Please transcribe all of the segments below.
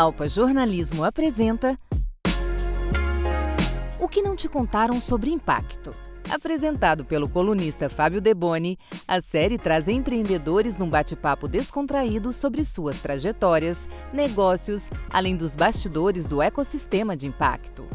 Alpa Jornalismo apresenta O que não te contaram sobre impacto. Apresentado pelo colunista Fábio Deboni, a série traz empreendedores num bate-papo descontraído sobre suas trajetórias, negócios, além dos bastidores do ecossistema de impacto.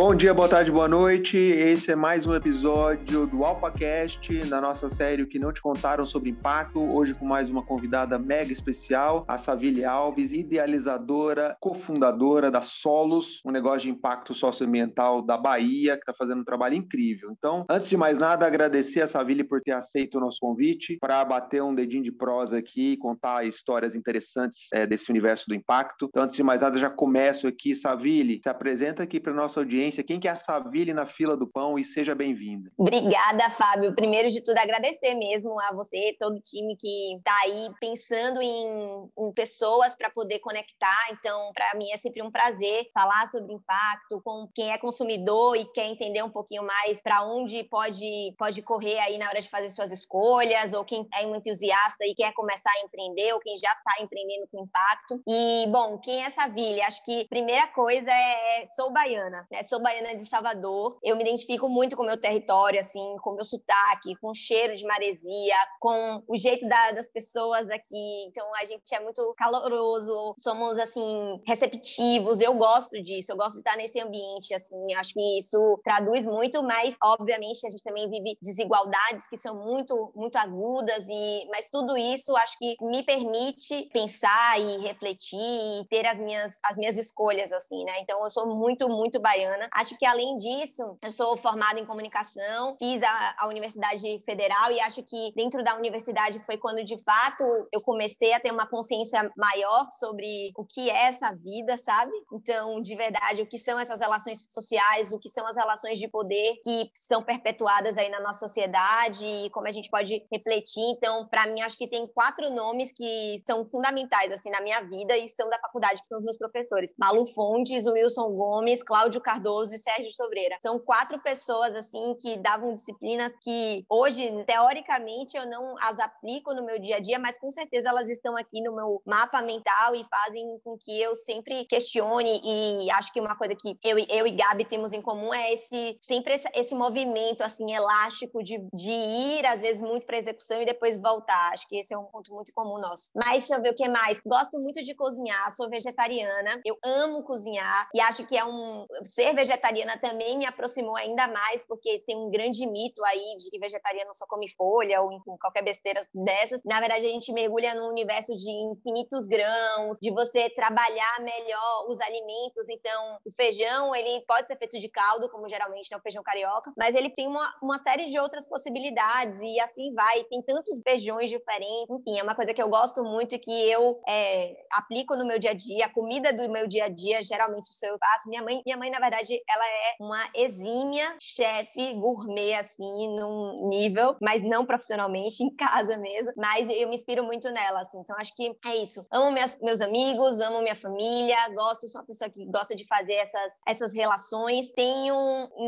Bom dia, boa tarde, boa noite. Esse é mais um episódio do AlpaCast, na nossa série que não te contaram sobre impacto. Hoje com mais uma convidada mega especial, a Savile Alves, idealizadora, cofundadora da Solos, um negócio de impacto socioambiental da Bahia, que está fazendo um trabalho incrível. Então, antes de mais nada, agradecer a Savile por ter aceito o nosso convite para bater um dedinho de prosa aqui, contar histórias interessantes é, desse universo do impacto. Então, antes de mais nada, já começo aqui. Savile, se apresenta aqui para nossa audiência audiência, quem que é a Savile na fila do pão e seja bem-vinda. Obrigada, Fábio. Primeiro de tudo, agradecer mesmo a você, todo o time que está aí pensando em, em pessoas para poder conectar. Então, para mim é sempre um prazer falar sobre impacto com quem é consumidor e quer entender um pouquinho mais para onde pode, pode correr aí na hora de fazer suas escolhas, ou quem é um entusiasta e quer começar a empreender, ou quem já está empreendendo com impacto. E, bom, quem é essa Savile? Acho que primeira coisa é sou baiana, né? Sou baiana de Salvador. Eu me identifico muito com o meu território, assim, com o meu sotaque, com o cheiro de maresia, com o jeito da, das pessoas aqui. Então, a gente é muito caloroso, somos, assim, receptivos. Eu gosto disso, eu gosto de estar nesse ambiente, assim. Acho que isso traduz muito, mas, obviamente, a gente também vive desigualdades que são muito, muito agudas, e mas tudo isso acho que me permite pensar e refletir e ter as minhas, as minhas escolhas, assim, né? Então, eu sou muito, muito baiana. Acho que, além disso, eu sou formada em comunicação, fiz a, a Universidade Federal e acho que dentro da universidade foi quando, de fato, eu comecei a ter uma consciência maior sobre o que é essa vida, sabe? Então, de verdade, o que são essas relações sociais, o que são as relações de poder que são perpetuadas aí na nossa sociedade e como a gente pode refletir. Então, para mim, acho que tem quatro nomes que são fundamentais, assim, na minha vida e são da faculdade, que são os meus professores. Malu Fontes, Wilson Gomes, Cláudio Cardoso Cardoso e Sérgio Sobreira. São quatro pessoas, assim, que davam disciplinas que hoje, teoricamente, eu não as aplico no meu dia a dia, mas com certeza elas estão aqui no meu mapa mental e fazem com que eu sempre questione e acho que uma coisa que eu, eu e Gabi temos em comum é esse sempre esse, esse movimento, assim, elástico de, de ir, às vezes, muito para execução e depois voltar. Acho que esse é um ponto muito comum nosso. Mas deixa eu ver o que mais. Gosto muito de cozinhar, sou vegetariana, eu amo cozinhar e acho que é um ser vegetariana também me aproximou ainda mais, porque tem um grande mito aí de que vegetariano só come folha ou enfim, qualquer besteira dessas. Na verdade, a gente mergulha num universo de infinitos grãos, de você trabalhar melhor os alimentos. Então, o feijão, ele pode ser feito de caldo, como geralmente é o feijão carioca, mas ele tem uma, uma série de outras possibilidades e assim vai. Tem tantos feijões diferentes. Enfim, é uma coisa que eu gosto muito e que eu é, aplico no meu dia a dia. A comida do meu dia a dia, geralmente, isso eu faço. Minha mãe, minha mãe na verdade, verdade, ela é uma exímia chefe gourmet, assim, num nível, mas não profissionalmente, em casa mesmo. Mas eu me inspiro muito nela, assim. Então, acho que é isso. Amo minhas, meus amigos, amo minha família, gosto, sou uma pessoa que gosta de fazer essas, essas relações. Tenho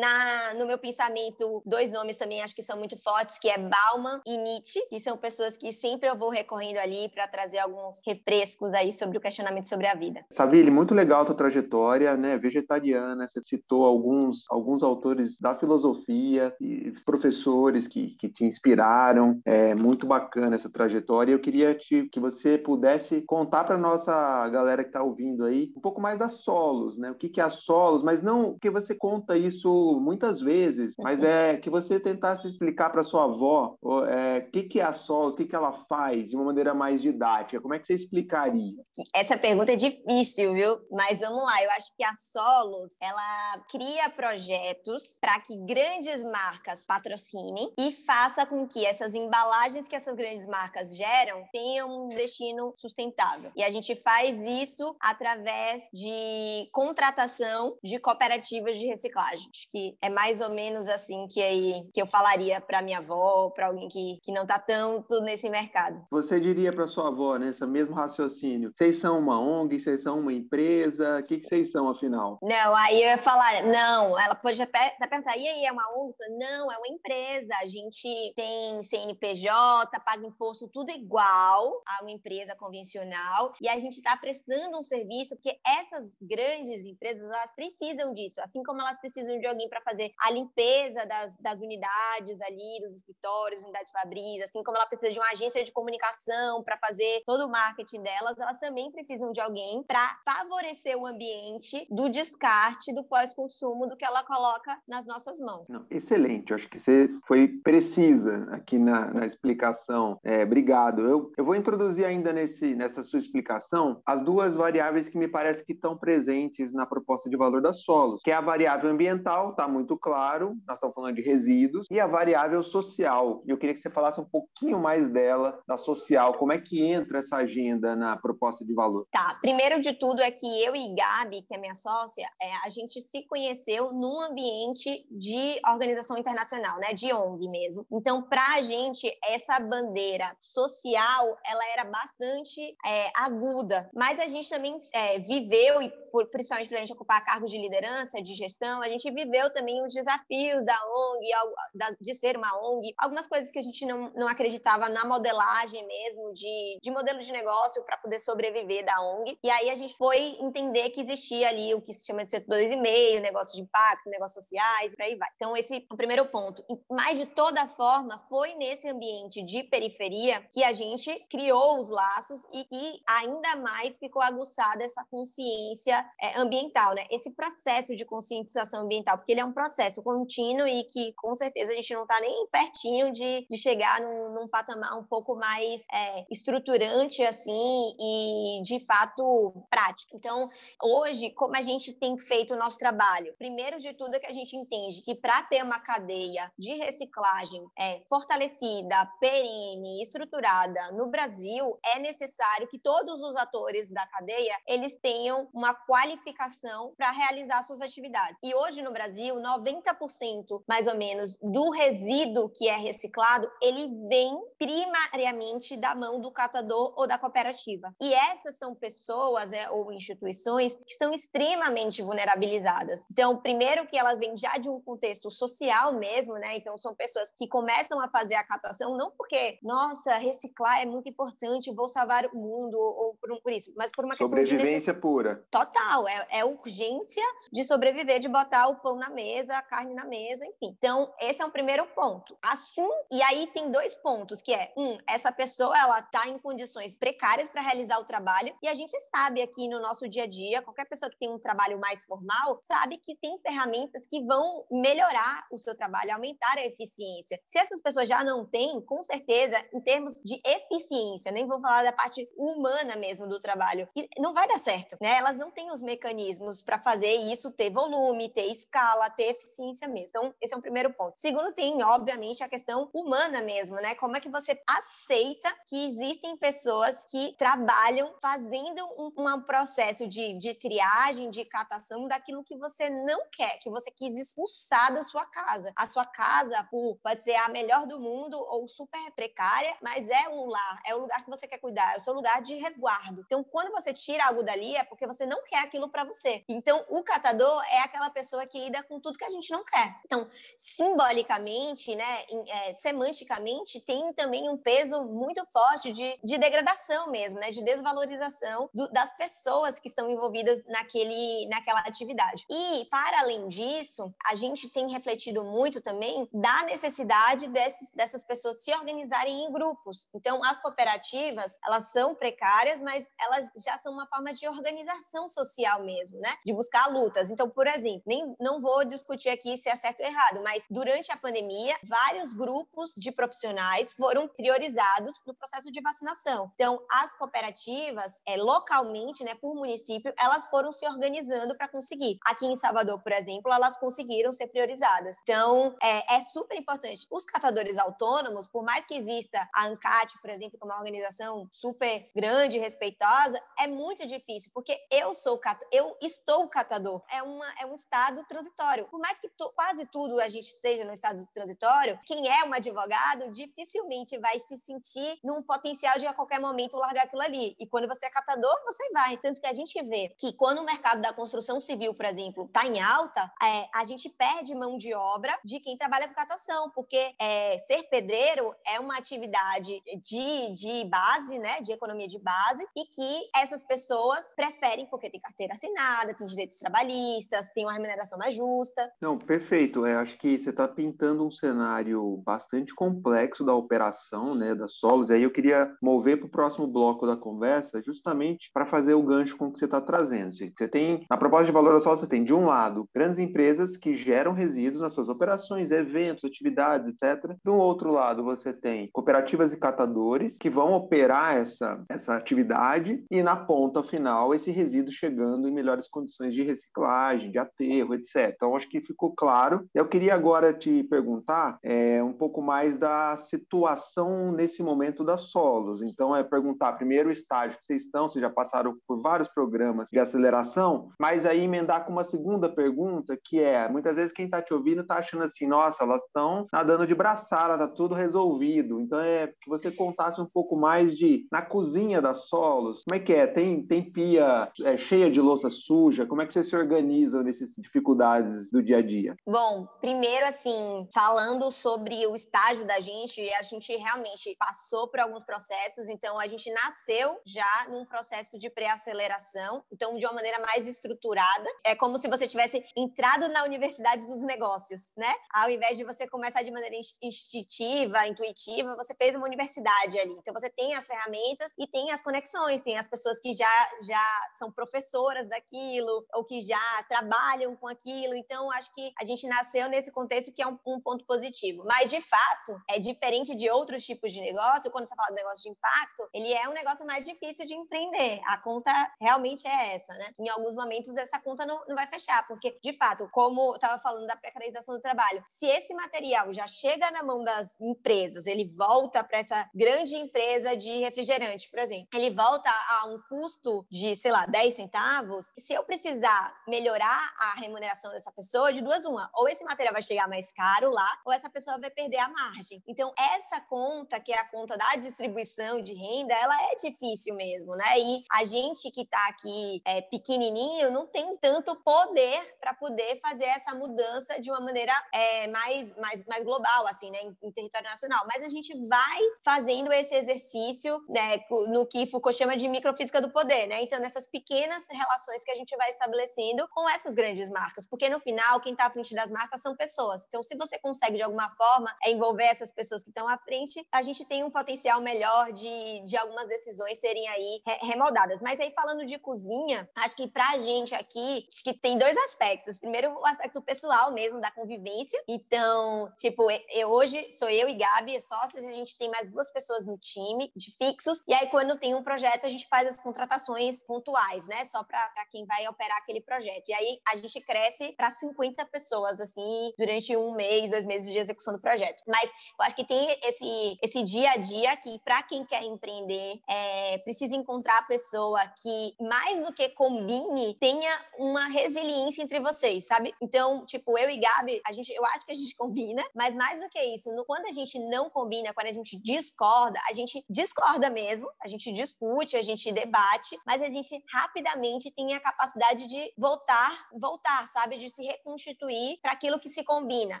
na, no meu pensamento dois nomes também, acho que são muito fortes, que é Bauman e Nietzsche, que são pessoas que sempre eu vou recorrendo ali para trazer alguns refrescos aí sobre o questionamento sobre a vida. Savile, muito legal a tua trajetória, né? Vegetariana, você citou alguns, alguns autores da filosofia e professores que, que te inspiraram. É muito bacana essa trajetória. Eu queria te, que você pudesse contar para nossa galera que está ouvindo aí um pouco mais das solos, né? O que, que é a solos, mas não que você conta isso muitas vezes, mas é que você tentasse explicar para sua avó é, o que, que é a solos, o que, que ela faz de uma maneira mais didática. Como é que você explicaria? Essa pergunta é difícil, viu? Mas vamos lá. Eu acho que a solos, ela cria projetos para que grandes marcas patrocinem e faça com que essas embalagens que essas grandes marcas geram tenham um destino sustentável. E a gente faz isso através de contratação de cooperativas de reciclagem. Acho que é mais ou menos assim que aí que eu falaria para minha avó, para alguém que, que não está tanto nesse mercado. Você diria para sua avó, nesse mesmo raciocínio, vocês são uma ONG, vocês são uma empresa, o que, que vocês são afinal? Não, aí eu ia falar, não, ela pode até perguntar, e aí, é uma ONG? Não, é uma empresa, a gente tem CNPJ, paga imposto, tudo igual a uma empresa convencional, e a gente está prestando um serviço, porque essas grandes empresas, elas precisam disso, assim como elas precisam de alguém para fazer a limpeza das, das unidades ali, dos escritórios, unidades fabris, assim como ela precisa de uma agência de comunicação para fazer todo o marketing delas, elas também precisam de alguém para favorecer o ambiente do descarte, do pós-consumo, do que ela coloca nas nossas mãos. Não, excelente, acho que você foi precisa aqui na, na explicação. É, obrigado. Eu, eu vou introduzir ainda nesse, nessa sua explicação as duas variáveis que me parece que estão presentes na proposta de valor da solos, que é a variável ambiental, está muito claro, nós estamos falando de resíduos, e a variável social. Eu queria que você falasse um pouquinho mais dela, da social, como é que entra essa agenda na proposta de valor? Tá, primeiro de tudo é que eu e Gabi, que é minha sócia, é, a gente se conheceu num ambiente de organização internacional, né, de ONG mesmo. Então, para a gente, essa bandeira social, ela era bastante é, aguda, mas a gente também é, viveu, e por, principalmente para a gente ocupar cargo de liderança, de gestão, a gente viveu também os desafios da ONG, de ser uma ONG, algumas coisas que a gente não, não acreditava na modelagem mesmo, de, de modelo de negócio para poder sobreviver da ONG. E aí a gente foi entender que existia ali o que se chama de setor 2,5, negócio de impacto, negócios sociais, por aí vai. Então, esse é o primeiro ponto. Mas, de toda forma, foi nesse ambiente de periferia que a gente criou os laços e que ainda mais ficou aguçada essa consciência é, ambiental, né? Esse processo de conscientização ambiental, porque ele é um processo contínuo e que, com certeza, a gente não está nem pertinho de, de chegar num, num patamar um pouco mais é, estruturante, assim, e, de fato, prático. Então, hoje, como a gente tem feito o nosso trabalho? Primeiro de tudo é que a gente entende que para ter uma cadeia de reciclagem é, fortalecida, perene, estruturada no Brasil, é necessário que todos os atores da cadeia eles tenham uma qualificação para realizar suas atividades. E hoje no Brasil, 90% mais ou menos do resíduo que é reciclado, ele vem primariamente da mão do catador ou da cooperativa. E essas são pessoas é, ou instituições que são extremamente vulnerabilizadas. Então, primeiro que elas vêm já de um contexto social mesmo, né? Então, são pessoas que começam a fazer a catação não porque, nossa, reciclar é muito importante, vou salvar o mundo ou por, por isso, mas por uma questão de sobrevivência pura. Total, é, é urgência de sobreviver, de botar o pão na mesa, a carne na mesa, enfim. Então, esse é o primeiro ponto. Assim, e aí tem dois pontos, que é, um, essa pessoa, ela tá em condições precárias para realizar o trabalho, e a gente sabe aqui no nosso dia a dia, qualquer pessoa que tem um trabalho mais formal, sabe que tem ferramentas que vão melhorar o seu trabalho, aumentar a eficiência. Se essas pessoas já não têm, com certeza, em termos de eficiência, nem vou falar da parte humana mesmo do trabalho, não vai dar certo, né? Elas não têm os mecanismos para fazer isso ter volume, ter escala, ter eficiência mesmo. Então, esse é um primeiro ponto. Segundo, tem, obviamente, a questão humana mesmo, né? Como é que você aceita que existem pessoas que trabalham fazendo um, um processo de, de triagem, de catação daquilo que você não quer, que você quis expulsar da sua casa. A sua casa, pode ser a melhor do mundo ou super precária, mas é um lar, é o lugar que você quer cuidar, é o seu lugar de resguardo. Então, quando você tira algo dali, é porque você não quer aquilo para você. Então, o catador é aquela pessoa que lida com tudo que a gente não quer. Então, simbolicamente, né, é, semanticamente, tem também um peso muito forte de, de degradação mesmo, né, de desvalorização do, das pessoas que estão envolvidas naquele, naquela atividade. E, para além disso, a gente tem refletido muito também da necessidade desses, dessas pessoas se organizarem em grupos. Então, as cooperativas, elas são precárias, mas elas já são uma forma de organização social mesmo, né? De buscar lutas. Então, por exemplo, nem não vou discutir aqui se é certo ou errado, mas durante a pandemia, vários grupos de profissionais foram priorizados no processo de vacinação. Então, as cooperativas, é, localmente, né, por município, elas foram se organizando para conseguir. Aqui em Salvador, por exemplo, elas conseguiram ser priorizadas. Então, é, é super importante. Os catadores autônomos, por mais que exista a ANCAT, por exemplo, como uma organização super grande respeitosa, é muito difícil, porque eu sou eu estou catador. É, uma, é um estado transitório. Por mais que quase tudo a gente esteja no estado transitório, quem é um advogado dificilmente vai se sentir num potencial de a qualquer momento largar aquilo ali. E quando você é catador, você vai. Tanto que a gente vê que quando o mercado da construção civil, por exemplo, exemplo, está em alta, é, a gente perde mão de obra de quem trabalha com catação, porque é, ser pedreiro é uma atividade de, de base, né, de economia de base, e que essas pessoas preferem porque tem carteira assinada, tem direitos trabalhistas, tem uma remuneração mais justa. Não, perfeito. É, acho que você está pintando um cenário bastante complexo da operação, né, da Solos. E aí eu queria mover para o próximo bloco da conversa, justamente para fazer o gancho com o que você está trazendo. Você tem, na proposta de valor da Solos, você tem, de um lado, grandes empresas que geram resíduos nas suas operações, eventos, atividades, etc. Do outro lado, você tem cooperativas e catadores que vão operar essa, essa atividade e, na ponta final, esse resíduo chegando em melhores condições de reciclagem, de aterro, etc. Então, acho que ficou claro. Eu queria agora te perguntar é, um pouco mais da situação nesse momento das solos. Então, é perguntar primeiro o estágio que vocês estão, vocês já passaram por vários programas de aceleração, mas aí emendar com uma segunda pergunta, que é, muitas vezes quem está te ouvindo está achando assim, nossa, elas estão nadando de braçada, está tudo resolvido. Então, é que você contasse um pouco mais de, na cozinha das solos, como é que é? Tem, tem pia é, cheia de louça suja? Como é que você se organiza nessas dificuldades do dia a dia? Bom, primeiro, assim, falando sobre o estágio da gente, a gente realmente passou por alguns processos, então a gente nasceu já num processo de pré-aceleração, então de uma maneira mais estruturada. É como se você tivesse entrado na universidade dos negócios, né? Ao invés de você começar de maneira instintiva, intuitiva, você fez uma universidade ali. Então você tem as ferramentas e tem as conexões, tem as pessoas que já já são professoras daquilo ou que já trabalham com aquilo. Então acho que a gente nasceu nesse contexto que é um, um ponto positivo. Mas de fato, é diferente de outros tipos de negócio, quando você fala de negócio de impacto, ele é um negócio mais difícil de empreender. A conta realmente é essa, né? Em alguns momentos essa conta não, não vai fechar, porque de fato, como eu estava falando da precarização do trabalho, se esse material já chega na mão das empresas, ele volta para essa grande empresa de refrigerante, por exemplo, ele volta a um custo de, sei lá, 10 centavos, se eu precisar melhorar a remuneração dessa pessoa, de duas uma, ou esse material vai chegar mais caro lá, ou essa pessoa vai perder a margem. Então, essa conta, que é a conta da distribuição de renda, ela é difícil mesmo, né? E a gente que está aqui é, pequenininho não tem tanto poder para poder fazer essa mudança de uma maneira é, mais, mais, mais global, assim, né, em, em, território nacional. Mas a gente vai fazendo esse exercício né, no que Foucault chama de microfísica do poder, né? Então, nessas pequenas relações que a gente vai estabelecendo com essas grandes marcas, porque no final, quem está à frente das marcas são pessoas. Então, se você consegue, de alguma forma, envolver essas pessoas que estão à frente, a gente tem um potencial melhor de, de algumas decisões serem aí remoldadas. Mas aí, falando de cozinha, acho que para a gente aqui, que tem dois aspectos. Primeiro, o aspecto pessoal mesmo, da convivência. Então, tipo, eu, hoje sou eu e Gabi, sócios, e a gente tem mais duas pessoas no time, de fixos. E aí, quando tem um projeto, a gente faz as contratações pontuais, né? Só para quem vai operar aquele projeto. E aí, a gente cresce para 50 pessoas, assim, durante um mês, dois meses de execução do projeto. Mas eu acho que tem esse, esse dia a dia que, para quem quer empreender, é, precisa encontrar a pessoa que, mais do que combine, tenha uma resiliência entre vocês, sabe? Então, tipo, eu e Gabi, a gente, eu acho que a gente combina, mas mais do que isso, no, quando a gente não combina, quando a gente discorda, a gente discorda mesmo, a gente discute, a gente debate, mas a gente rapidamente tem a capacidade de voltar, voltar, sabe? De se reconstituir para aquilo que se combina.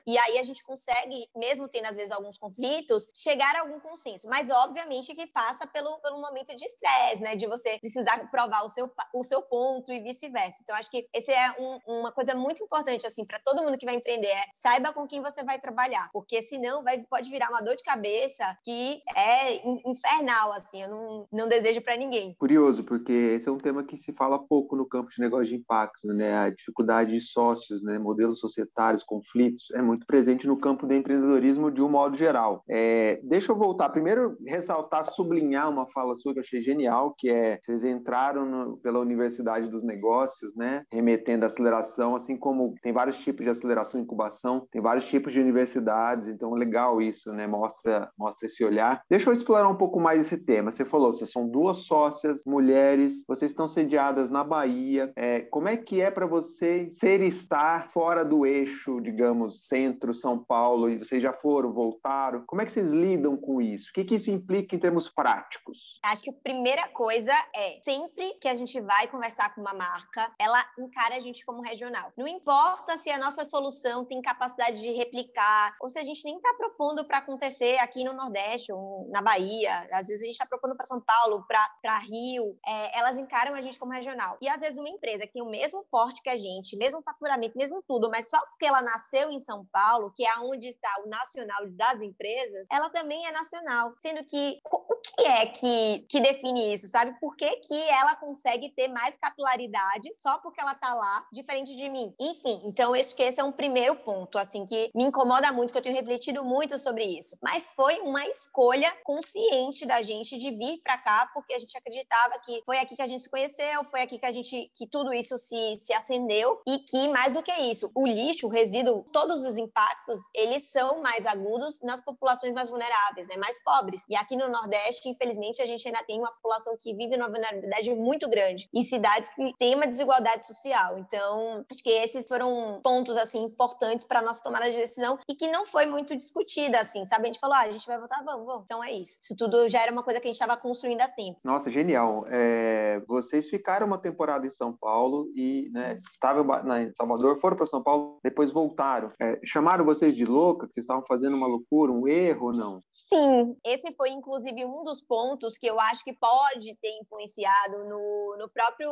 E aí a gente consegue, mesmo tendo às vezes alguns conflitos, chegar a algum consenso. Mas obviamente que passa pelo, pelo momento de estresse, né? De você precisar provar o seu, o seu ponto e vice-versa. Então acho que esse é um, uma coisa muito importante assim para todo mundo que vai empreender, é saiba com quem você vai trabalhar, porque senão vai pode virar uma dor de cabeça que é infernal assim. Eu não, não desejo para ninguém. Curioso, porque esse é um tema que se fala pouco no campo de negócio de impacto, né? A dificuldade de sócios, né? Modelos societários, conflitos, é muito presente no campo do empreendedorismo de um modo geral. É, deixa eu voltar. Primeiro, ressaltar, sublinhar uma fala sua que eu achei genial, que é vocês entraram no, pela Universidade dos Negócios, né? Remetendo a aceleração, assim como tem vários tipos de aceleração e incubação, tem vários tipos de universidades, então legal isso, né? Mostra, mostra esse olhar. Deixa eu explorar um pouco mais esse tema. Você falou, vocês são duas sócias, mulheres, vocês estão sediadas na Bahia. É, como é que é para vocês ser e estar fora do eixo, digamos, centro, São Paulo, e vocês já foram, voltaram? Como é que vocês lidam com isso? O que, que isso implica em termos práticos? Acho que a primeira coisa é, sempre que a gente vai conversar com uma marca, ela encara a gente como regional. Não importa se a nossa solução tem capacidade de replicar, ou se a gente nem está propondo para acontecer aqui no Nordeste ou na Bahia, às vezes a gente está propondo para São Paulo, para Rio, é, elas encaram a gente como regional. E às vezes uma empresa que tem o mesmo porte que a gente, mesmo faturamento, mesmo tudo, mas só porque ela nasceu em São Paulo, que é onde está o nacional das empresas, ela também é nacional. Sendo que o que é que, que define isso, sabe? Por que, que ela consegue ter mais capilaridade só porque ela tá lá, diferente de mim? Enfim, então esse, esse é um primeiro ponto, assim, que me incomoda muito, que eu tenho refletido muito sobre isso. Mas foi uma escolha consciente da gente de vir para cá, porque a gente acreditava que foi aqui que a gente se conheceu, foi aqui que a gente, que tudo isso se, se acendeu e que, mais do que isso, o lixo, o resíduo, todos os impactos, eles são mais agudos nas populações mais vulneráveis, né, mais pobres. E aqui no Nordeste, infelizmente, a gente ainda tem uma população que vive numa vulnerabilidade muito grande e cidades que têm uma desigualdade social. Então, acho que esses foram pontos assim importantes para nossa tomada de decisão e que não foi muito discutida assim, sabe? A gente falou, ah, a gente vai votar, vamos, vamos. Então é isso. Isso tudo já era uma coisa que a gente estava construindo há tempo. Nossa, genial. É, vocês ficaram uma temporada em São Paulo e né, estavam em Salvador, foram para São Paulo, depois voltaram. É, chamaram vocês de louca, que vocês estavam fazendo uma loucura, um erro ou não? Sim, esse foi inclusive um dos pontos que eu acho que pode ter influenciado no, no próprio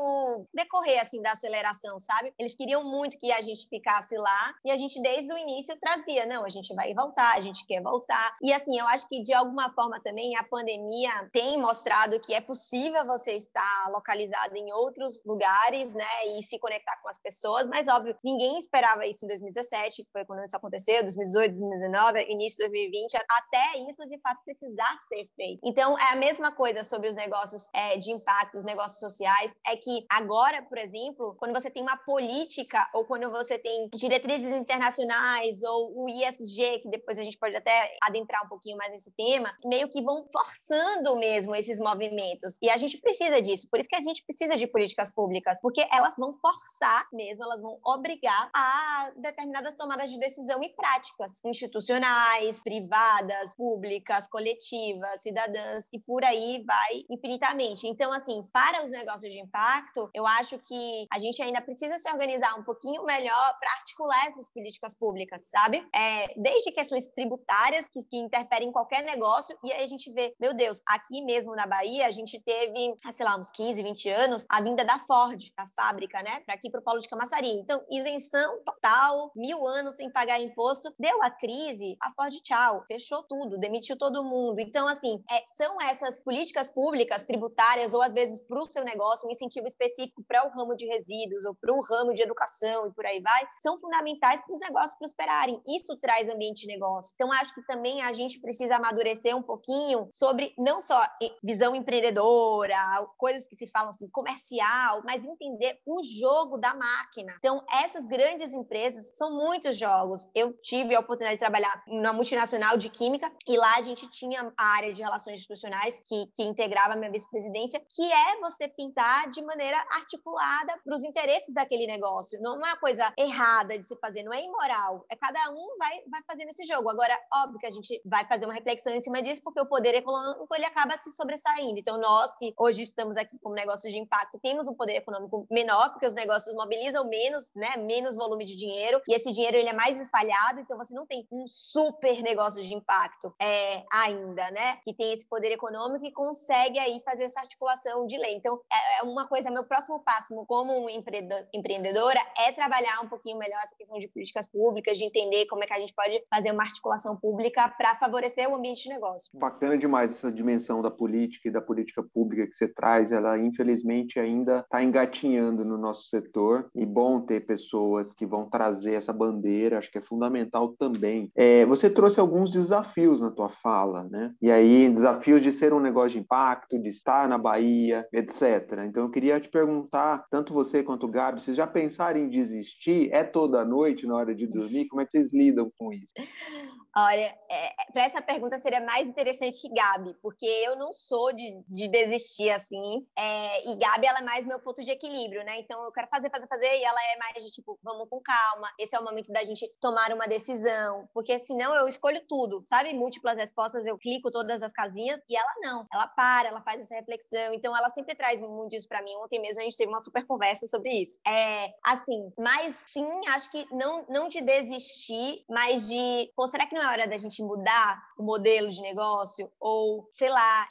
decorrer assim da aceleração, sabe? Eles queriam muito que a gente ficasse lá e a gente desde o início trazia, não, a gente vai voltar, a gente quer voltar. E assim, eu acho que de alguma forma também a pandemia tem mostrado que é possível você estar localizado em outros lugares, né, e se conectar com as pessoas, mas óbvio, ninguém esperava isso em 2017, que foi quando isso aconteceu, 2018, 2019, início de 2020, até isso de fato precisar ser feito. Então, é a mesma coisa sobre os negócios é, de impacto, os negócios sociais, é que agora, por exemplo, quando você tem uma política ou quando você tem diretrizes internacionais ou o ISG, que depois a gente pode até adentrar um pouquinho mais nesse tema, meio que vão forçando mesmo esses movimentos. E a gente precisa disso, por isso que a gente precisa de políticas públicas, porque elas vão forçar mesmo, elas vão obrigar a determinadas tomadas de decisão e práticas institucionais, privadas, públicas, coletivas, cidadãs e por aí vai infinitamente. Então, assim, para os negócios de impacto, eu acho que a gente ainda precisa se organizar um pouquinho melhor para articular essas políticas públicas, sabe? É, desde questões tributárias que, que interferem em qualquer negócio, e aí a gente vê, meu Deus, aqui mesmo na Bahia, a gente teve, sei lá, uns 15, 20 anos, a vinda da Ford, a fábrica, né, para aqui para o Polo de Camaçari. Então, isenção total, mil anos sem pagar imposto, deu a crise, a Ford tchau, fechou tudo, demitiu todo mundo. Então, assim, é, são essas políticas públicas, tributárias, ou às vezes para o seu negócio, um incentivo específico para o ramo de resíduos ou para o ramo de educação e por aí vai, são fundamentais para os negócios prosperarem. Isso traz ambiente de negócio. Então, acho que também a gente precisa amadurecer um pouquinho sobre não só visão empreendedora, coisas que se falam assim, comercial, mas entender o jogo da máquina. Então, essas grandes empresas são muitos jogos. Eu tive a oportunidade de trabalhar numa multinacional de química e lá a gente tinha a área de relações institucionais que, que integrava a minha vice-presidência, que é você pensar de maneira articulada para os interesses daquele negócio. Não é uma coisa errada de se fazer, não é imoral. É cada um vai, vai fazendo esse jogo. Agora, óbvio que a gente vai fazer uma reflexão em cima disso, porque o poder econômico ele acaba se sobressaindo. Então, nós que hoje estamos aqui como negócios de impacto, temos um poder econômico menor, porque os negócios mobilizam menos, né? Menos volume de dinheiro, e esse dinheiro ele é mais espalhado, então você não tem um super negócio de impacto é, ainda, né? Que tem esse poder econômico e consegue aí fazer essa articulação de lei. Então, é, é uma coisa, meu próximo passo como empreendedora é trabalhar um pouquinho melhor essa questão de políticas públicas, de entender como é que a gente pode fazer uma articulação pública para favorecer o ambiente de negócio. Bacana demais essa dimensão da política e da política pública que você traz. Ela, infelizmente, ainda está engatinhando no nosso setor e bom ter pessoas que vão trazer essa bandeira, acho que é fundamental também. É, você trouxe alguns desafios na tua fala, né? E aí, desafios de ser um negócio de impacto, de estar na Bahia, etc. Então, eu queria te perguntar, tanto você quanto Gabi, vocês já pensaram em desistir? É toda noite na hora de dormir? Como é que vocês lidam com isso? Olha, é, para essa pergunta seria mais interessante Gabi, porque eu não sou de, de desistir assim. É, e Gabi, ela é mais meu ponto de equilíbrio, né? Então eu quero fazer, fazer, fazer, e ela é mais de tipo, vamos com calma. Esse é o momento da gente tomar uma decisão, porque senão eu escolho tudo, sabe? Múltiplas respostas, eu clico todas as casinhas e ela não. Ela para, ela faz essa reflexão. Então ela sempre traz muito isso para mim. Ontem mesmo a gente teve uma super conversa sobre isso. É, assim, mas sim, acho que não, não de desistir, mas de, pô, será que não é hora da gente mudar o modelo de negócio? Ou, sei lá,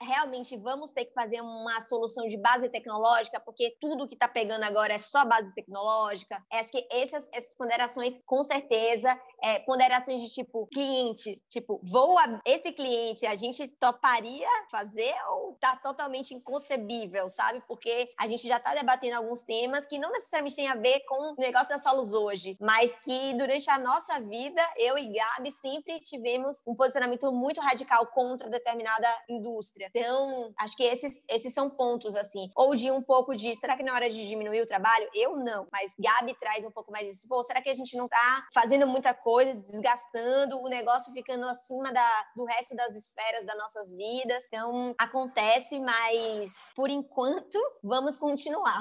realmente vamos ter que fazer uma solução de base tecnológica, porque tudo que está pegando agora é só base tecnológica? É, acho que essas, essas ponderações, com certeza, é, ponderações de tipo, cliente, tipo, vou a, esse cliente, a gente toparia fazer ou tá totalmente inconcebível, sabe? Porque a gente já está debatendo alguns temas que não necessariamente tem a ver com o negócio da Solos hoje, mas que durante a nossa vida, eu e Gabi sempre tivemos um posicionamento muito radical contra determinada indústria. Então, acho que esses, esses são pontos, assim. Ou de um pouco de, será que na hora de diminuir o trabalho? Eu não, mas Gabi traz um pouco mais isso. Pô, será que a gente não tá fazendo muita coisa, desgastando, o negócio ficando acima da, do resto das esferas das nossas vidas? Então, acontece, mas por enquanto, vamos continuar.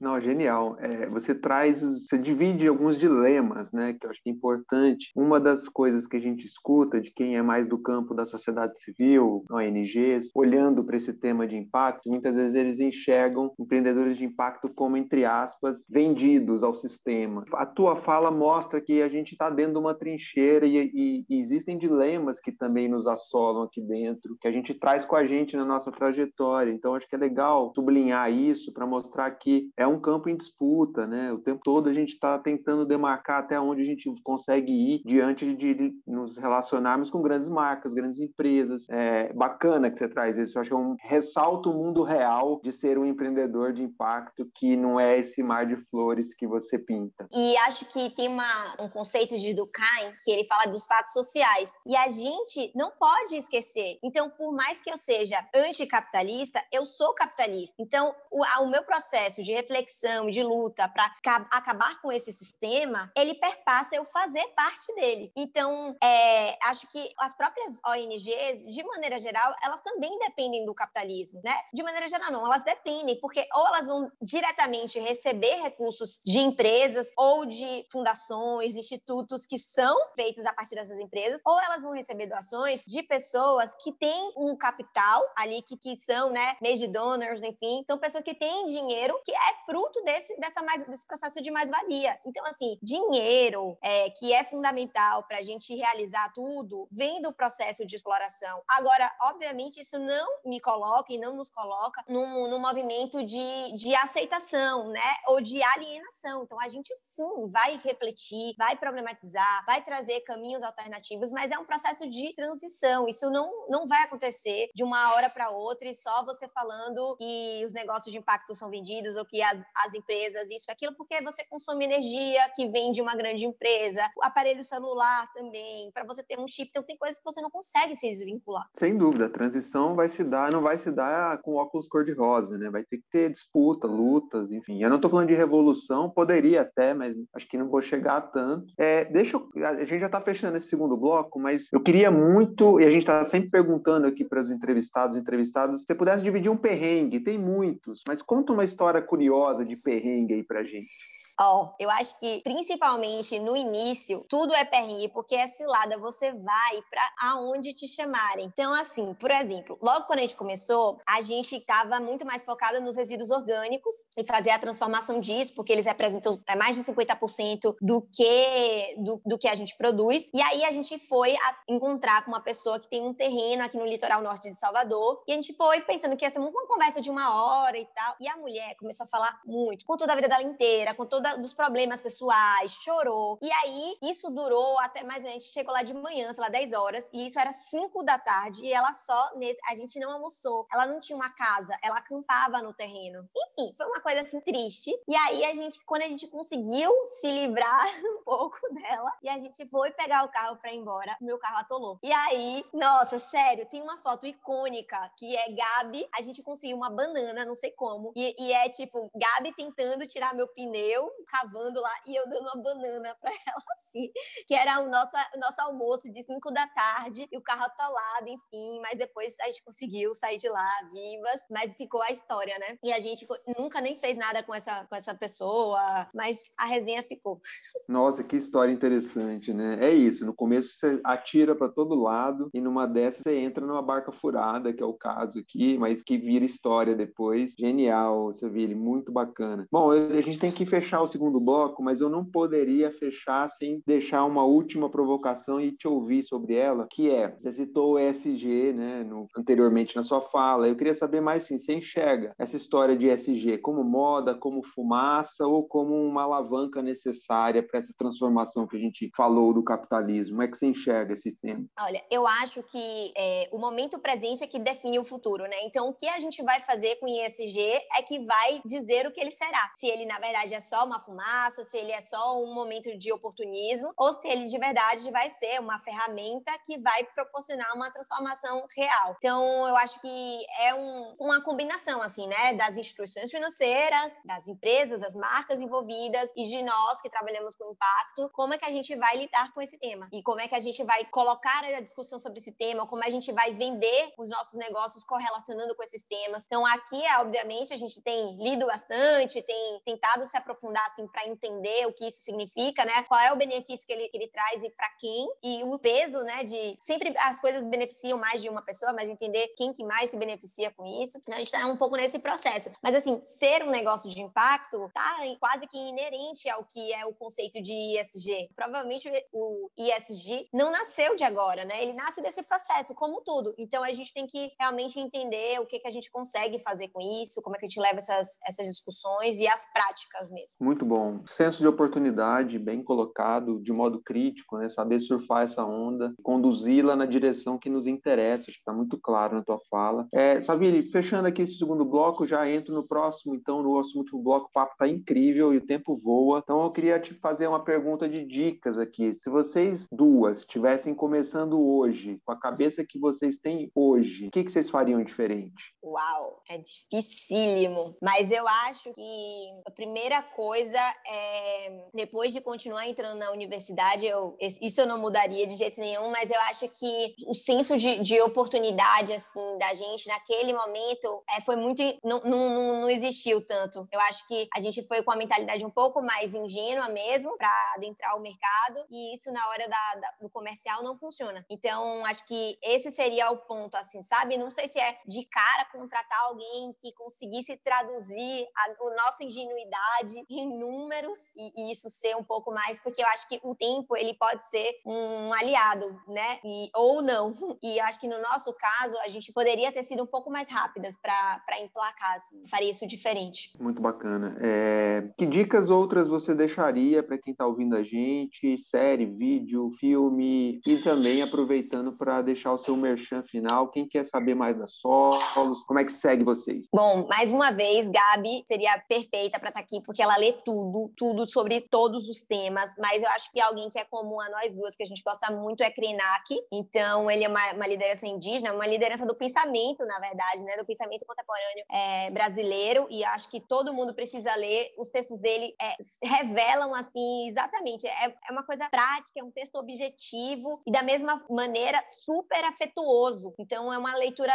Não, genial. É, você traz, você divide alguns dilemas, né, que eu acho que é importante. Uma das coisas que a gente escuta de quem é mais do campo da sociedade civil, ONGs, olhando para esse tema de impacto, muitas vezes eles enxergam empreendedores de impacto como, entre aspas, vendidos ao sistema. A tua fala mostra que a gente está dentro de uma trincheira e, e, e existem dilemas que também nos assolam aqui dentro, que a gente traz com a gente na nossa trajetória. Então, acho que é legal sublinhar isso para mostrar que é um campo em disputa, né? O tempo todo a gente está tentando demarcar até onde a gente consegue ir diante de nos relacionarmos com grandes marcas, grandes empresas. É bacana que você traz isso. Eu acho que é um ressalto o mundo real de ser um empreendedor de impacto que não é esse mar de flores que você pinta. E acho que tem uma, um conceito de Durkheim que ele fala dos fatos sociais. E a gente não pode esquecer. Então, por mais que eu seja anticapitalista, eu sou capitalista. Então, o, o meu processo de reflexão, de luta para acabar com esse sistema, ele perpassa eu fazer parte dele. Então, é, acho que as próprias ONGs, de maneira geral, elas também dependem do capitalismo, né? De maneira geral, não, elas dependem, porque ou elas vão diretamente receber recursos de empresas ou de fundações, institutos que são feitos a partir dessas empresas, ou elas vão receber doações de pessoas que têm um capital ali, que, que são, né, de donors, enfim, são pessoas que têm dinheiro que é fruto desse, dessa mais, desse processo de mais-valia. Então, assim, dinheiro, é, que é fundamental para a gente realizar tudo, vem do processo de exploração. Agora, obviamente, isso não me coloca e não nos coloca num, num movimento de, de aceitação, né? Ou de alienação. Então, a gente sim vai refletir, vai problematizar, vai trazer caminhos alternativos, mas é um processo de transição. Isso não, não vai acontecer de uma hora para outra e só você falando que os negócios de impacto são vendidos ou que as, as empresas isso aquilo, porque você consome energia que vem de uma grande empresa, o aparelho celular também, para você ter um chip. Então, tem coisas que você não consegue se desvincular. Sem dúvida, a transição vai se dar, não vai se dar com óculos cor-de-rosa, né? Vai ter que ter disputa, lutas, enfim. Eu não estou falando de revolução, poderia até, mas acho que não vou chegar a tanto. É, deixa eu, a gente já está fechando esse segundo bloco, mas eu queria muito, e a gente está sempre perguntando aqui para os entrevistados entrevistadas, se você pudesse dividir um perrengue, tem muitos, mas conta uma história curiosa de perrengue aí para gente. Ó, oh, eu acho que principalmente no início, tudo é perrengue, porque é cilada, você vai para aonde te chamarem. Então, assim, por exemplo, logo quando a gente começou, a gente estava muito mais focada nos resíduos orgânicos e fazer a transformação disso, porque eles representam é, mais de 50% do que, do, do que a gente produz. E aí a gente foi encontrar com uma pessoa que tem um terreno aqui no litoral norte de Salvador, e a gente foi pensando que ia ser uma conversa de uma hora e tal. E a mulher começou a falar muito, com toda a vida dela inteira, com toda dos problemas pessoais, chorou. E aí, isso durou até mais ou menos, chegou lá de manhã, sei lá, 10 horas, e isso era 5 da tarde, e ela só nesse, a gente não almoçou. Ela não tinha uma casa, ela acampava no terreno. Enfim, foi uma coisa assim triste. E aí a gente, quando a gente conseguiu se livrar um pouco dela, e a gente foi pegar o carro para ir embora, meu carro atolou. E aí, nossa, sério, tem uma foto icônica que é Gabi, a gente conseguiu uma banana, não sei como, e, e é tipo Gabi tentando tirar meu pneu, cavando lá e eu dando uma banana para ela assim, que era o nosso, o nosso almoço de 5 da tarde e o carro atolado, enfim, mas depois a gente conseguiu sair de lá vivas, mas ficou a história, né? E a gente nunca nem fez nada com essa, com essa pessoa, mas a resenha ficou. Nossa, que história interessante, né? É isso, no começo você atira para todo lado e numa dessas você entra numa barca furada, que é o caso aqui, mas que vira história depois. Genial, você ele muito bacana. Bom, a gente tem que fechar o segundo bloco, mas eu não poderia fechar sem deixar uma última provocação e te ouvir sobre ela, que é, você citou o ESG, né, no, anteriormente na sua fala, eu queria saber mais assim, você enxerga essa história de ESG como moda, como fumaça ou como uma alavanca necessária para essa transformação que a gente falou do capitalismo? Como é que você enxerga esse tema? Olha, eu acho que é, o momento presente é que define o futuro, né? Então, o que a gente vai fazer com o ESG é que vai dizer o que ele será. Se ele, na verdade, é só uma fumaça, se ele é só um momento de oportunismo, ou se ele de verdade vai ser uma ferramenta que vai proporcionar uma transformação real. Então, eu acho que é um, uma combinação, assim, né? Das instituições financeiras, das empresas, das marcas envolvidas e de nós que trabalhamos com impacto, como é que a gente vai lidar com esse tema e como é que a gente vai colocar a discussão sobre esse tema, como a gente vai vender os nossos negócios correlacionando com esses temas. Então, aqui, obviamente, a gente tem lido bastante, tem tentado se aprofundar assim para entender o que isso significa, né? Qual é o benefício que ele, que ele traz e para quem e o peso, né? De sempre as coisas beneficiam mais de uma pessoa, mas entender quem que mais se beneficia com isso. Então, a gente está um pouco nesse processo. Mas assim, ser um negócio de impacto tá quase que inerente ao que é o conceito de ISG. Provavelmente o ISG não nasceu de agora, né? Ele nasce desse processo, como tudo. Então a gente tem que realmente entender o que, que a gente consegue fazer com isso, como é que a gente leva essas, essas discussões e as práticas mesmo. Muito bom. Senso de oportunidade bem colocado, de modo crítico, né? Saber surfar essa onda, conduzi-la na direção que nos interessa. Acho que está muito claro na tua fala. É, Savili, fechando aqui esse segundo bloco, já entro no próximo, então, no nosso último bloco. O papo está incrível e o tempo voa. Então, eu queria te fazer uma pergunta de dicas aqui. Se vocês duas estivessem começando hoje, com a cabeça que vocês têm hoje, o que, que vocês fariam diferente? Uau, é dificílimo. Mas eu acho que a primeira coisa é, depois de continuar entrando na universidade, eu, isso eu não mudaria de jeito nenhum, mas eu acho que o senso de, de oportunidade, assim, da gente naquele momento é, foi muito. Não, não, não existiu tanto. Eu acho que a gente foi com a mentalidade um pouco mais ingênua mesmo para adentrar o mercado, e isso na hora da, da, do comercial não funciona. Então, acho que esse seria o ponto, assim, sabe? Não sei se é de cara contratar alguém que conseguisse traduzir a, a nossa ingenuidade em números e, e, isso ser um pouco mais, porque eu acho que o tempo ele pode ser um aliado, né? E, ou não. E eu acho que no nosso caso a gente poderia ter sido um pouco mais rápidas para emplacar, assim, faria isso diferente. Muito bacana. É... Que dicas outras você deixaria para quem está ouvindo a gente? Série, vídeo, filme e também aproveitando para deixar o seu merchan final. Quem quer saber mais da Solos? Como é que segue vocês? Bom, mais uma vez, Gabi seria perfeita para estar tá aqui, porque ela lê tudo, tudo sobre todos os temas, mas eu acho que alguém que é comum a nós duas, que a gente gosta muito, é Krenak. Então, ele é uma, uma liderança indígena, uma liderança do pensamento, na verdade, né? Do pensamento contemporâneo é, brasileiro, e acho que todo mundo precisa ler. Os textos dele é, revelam, assim, exatamente, é, é uma coisa prática, é um texto objetivo e, da mesma maneira, super afetuoso. Então, é uma leitura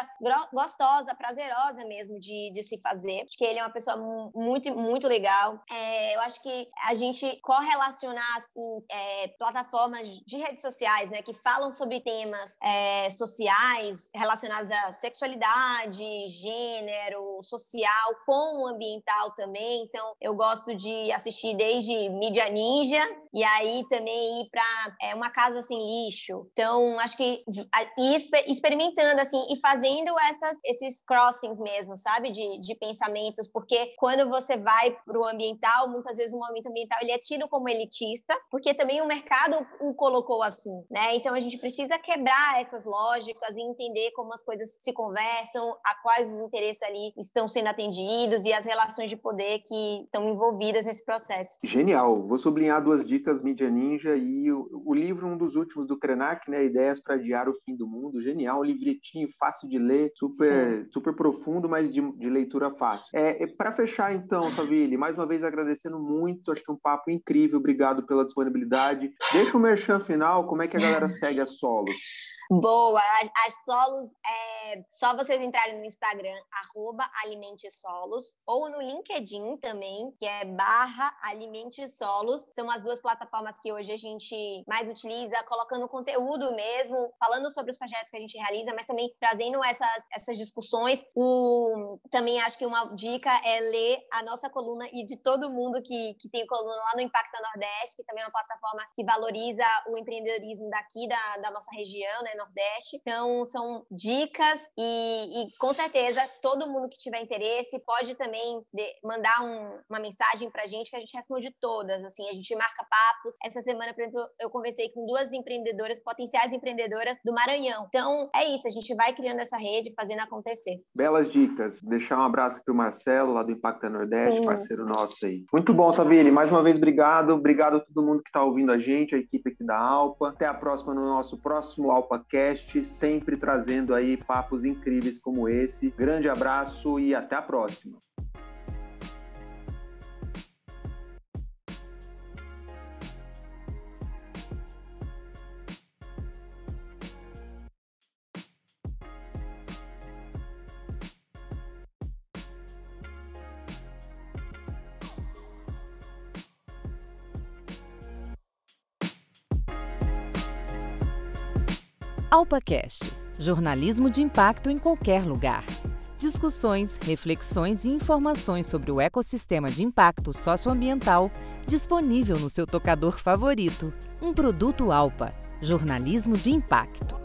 gostosa, prazerosa mesmo de, de se fazer. Acho que ele é uma pessoa muito, muito legal. É, eu acho que a gente correlacionar, assim, é, plataformas de redes sociais, né, que falam sobre temas é, sociais relacionados à sexualidade, gênero, social, com o ambiental também. Então, eu gosto de assistir desde Mídia Ninja e aí também ir para é, uma casa sem lixo. Então, acho que ir experimentando, assim, e fazendo essas, esses crossings mesmo, sabe? De, de pensamentos, porque quando você vai para o ambiental, muitas vezes o momento ambiental ele é tido como elitista, porque também o mercado o colocou assim, né? Então a gente precisa quebrar essas lógicas e entender como as coisas se conversam, a quais os interesses ali estão sendo atendidos e as relações de poder que estão envolvidas nesse processo. Genial. Vou sublinhar duas dicas Mídia Ninja e o, o, livro, um dos últimos do Krenak, né? Ideias para Adiar o Fim do Mundo. Genial, um livretinho fácil de ler, super, super profundo, mas de, de leitura fácil. É, para fechar, então, Savile, mais uma vez agradecendo muito, acho que é um papo incrível, obrigado pela disponibilidade. Deixa o merchan final, como é que a galera segue a Solos? Boa! As, solos, é só vocês entrarem no Instagram, arroba Alimente Solos, ou no LinkedIn também, que é barra Alimente Solos. São as duas plataformas que hoje a gente mais utiliza, colocando conteúdo mesmo, falando sobre os projetos que a gente realiza, mas também trazendo essas, essas discussões. O, também acho que uma dica é ler a nossa coluna e de todo mundo que, que tem coluna lá no Impacta Nordeste, que também é uma plataforma que valoriza o empreendedorismo daqui da, da nossa região, né? Nordeste. Então, são dicas e, e com certeza todo mundo que tiver interesse pode também de, mandar um, uma mensagem para a gente que a gente responde todas. Assim, a gente marca papos. Essa semana, por exemplo, eu conversei com duas empreendedoras, potenciais empreendedoras do Maranhão. Então, é isso, a gente vai criando essa rede, fazendo acontecer. Belas dicas. Deixar um abraço para o Marcelo, lá do Impacta Nordeste, Sim. parceiro nosso aí. Muito bom, Savile. Mais uma vez, obrigado. Obrigado a todo mundo que está ouvindo a gente, a equipe aqui da Alpa. Até a próxima no nosso próximo Alpa podcast, sempre trazendo aí papos incríveis como esse. Grande abraço e até a próxima. AlpaCast jornalismo de impacto em qualquer lugar. Discussões, reflexões e informações sobre o ecossistema de impacto socioambiental disponível no seu tocador favorito. Um produto Alpa jornalismo de impacto.